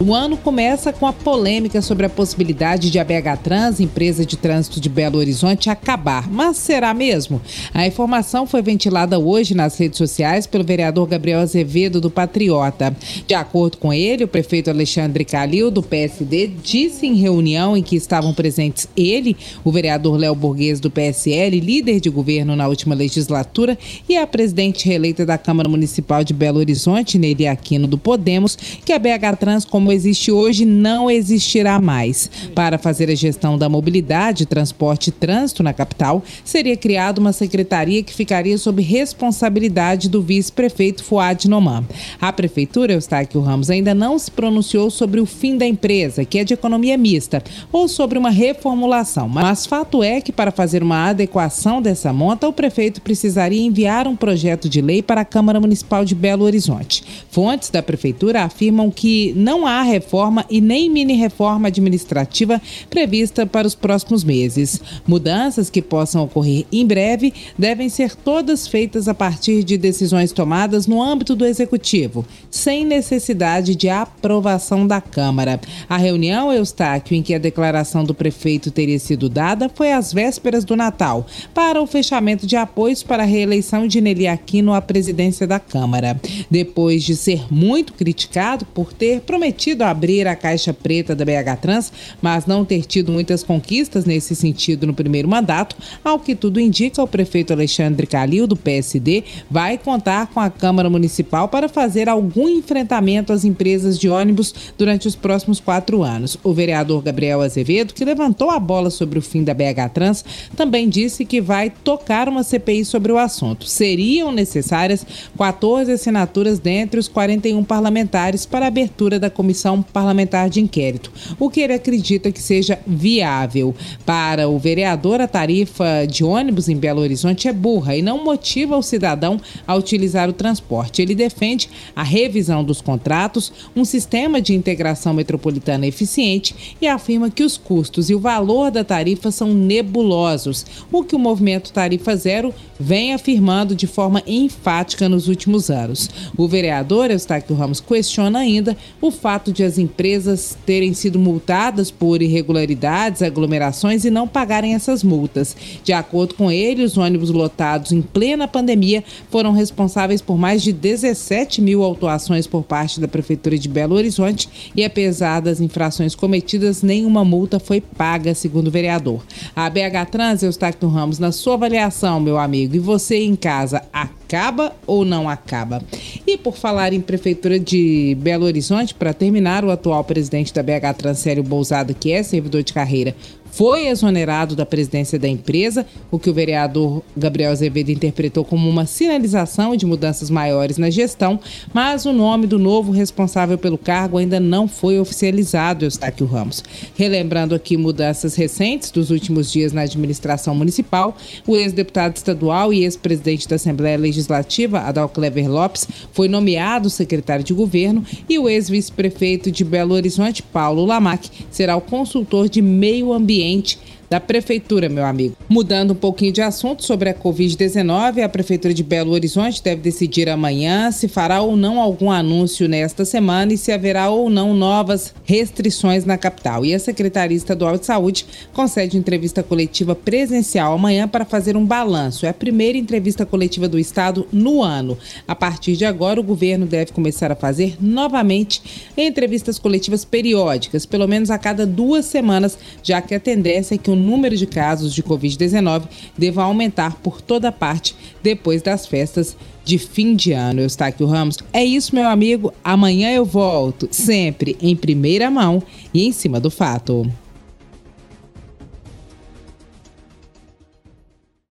O ano começa com a polêmica sobre a possibilidade de a BH Trans, empresa de trânsito de Belo Horizonte, acabar. Mas será mesmo? A informação foi ventilada hoje nas redes sociais pelo vereador Gabriel Azevedo, do Patriota. De acordo com ele, o prefeito Alexandre Calil, do PSD, disse em reunião em que estavam presentes ele, o vereador Léo Borges, do PSL, líder de governo na última legislatura, e a presidente reeleita da Câmara Municipal de Belo Horizonte, Nery Aquino, do Podemos, que a BH Trans, como como existe hoje não existirá mais. Para fazer a gestão da mobilidade, transporte e trânsito na capital, seria criada uma secretaria que ficaria sob responsabilidade do vice-prefeito Fuad Noman. A prefeitura, Eustáquio Ramos, ainda não se pronunciou sobre o fim da empresa, que é de economia mista, ou sobre uma reformulação. Mas fato é que para fazer uma adequação dessa monta, o prefeito precisaria enviar um projeto de lei para a Câmara Municipal de Belo Horizonte. Fontes da prefeitura afirmam que não há há reforma e nem mini-reforma administrativa prevista para os próximos meses. Mudanças que possam ocorrer em breve devem ser todas feitas a partir de decisões tomadas no âmbito do Executivo, sem necessidade de aprovação da Câmara. A reunião, Eustáquio, em que a declaração do prefeito teria sido dada, foi às vésperas do Natal, para o fechamento de apoios para a reeleição de Nelly Aquino à presidência da Câmara. Depois de ser muito criticado por ter prometido abrir a caixa preta da BH Trans, mas não ter tido muitas conquistas nesse sentido no primeiro mandato, ao que tudo indica, o prefeito Alexandre Calil, do PSD, vai contar com a Câmara Municipal para fazer algum enfrentamento às empresas de ônibus durante os próximos quatro anos. O vereador Gabriel Azevedo, que levantou a bola sobre o fim da BH Trans, também disse que vai tocar uma CPI sobre o assunto. Seriam necessárias 14 assinaturas dentre os 41 parlamentares para a abertura da comissão comissão parlamentar de inquérito, o que ele acredita que seja viável. Para o vereador, a tarifa de ônibus em Belo Horizonte é burra e não motiva o cidadão a utilizar o transporte. Ele defende a revisão dos contratos, um sistema de integração metropolitana eficiente e afirma que os custos e o valor da tarifa são nebulosos, o que o movimento Tarifa Zero vem afirmando de forma enfática nos últimos anos. O vereador Eustáquio Ramos questiona ainda o fato fato de as empresas terem sido multadas por irregularidades, aglomerações e não pagarem essas multas. De acordo com ele, os ônibus lotados em plena pandemia foram responsáveis por mais de 17 mil autuações por parte da Prefeitura de Belo Horizonte e, apesar das infrações cometidas, nenhuma multa foi paga, segundo o vereador. A BH Trans, Eustáquio Ramos, na sua avaliação, meu amigo, e você em casa, acaba ou não acaba? E por falar em Prefeitura de Belo Horizonte, para terminar, o atual presidente da BH Transsério Bousado, que é servidor de carreira, foi exonerado da presidência da empresa, o que o vereador Gabriel Azevedo interpretou como uma sinalização de mudanças maiores na gestão, mas o nome do novo responsável pelo cargo ainda não foi oficializado, Eustáquio Ramos. Relembrando aqui mudanças recentes dos últimos dias na administração municipal, o ex-deputado estadual e ex-presidente da Assembleia Legislativa, Adal Clever Lopes, foi nomeado secretário de governo e o ex-vice-prefeito de Belo Horizonte, Paulo Lamac, será o consultor de meio ambiente ambiente da Prefeitura, meu amigo. Mudando um pouquinho de assunto sobre a Covid-19, a Prefeitura de Belo Horizonte deve decidir amanhã se fará ou não algum anúncio nesta semana e se haverá ou não novas restrições na capital. E a Secretaria Estadual de Saúde concede entrevista coletiva presencial amanhã para fazer um balanço. É a primeira entrevista coletiva do Estado no ano. A partir de agora, o governo deve começar a fazer novamente entrevistas coletivas periódicas, pelo menos a cada duas semanas, já que a tendência é que o número de casos de Covid-19 deva aumentar por toda parte depois das festas de fim de ano. Eustáquio Ramos, é isso, meu amigo. Amanhã eu volto, sempre em primeira mão e em cima do fato.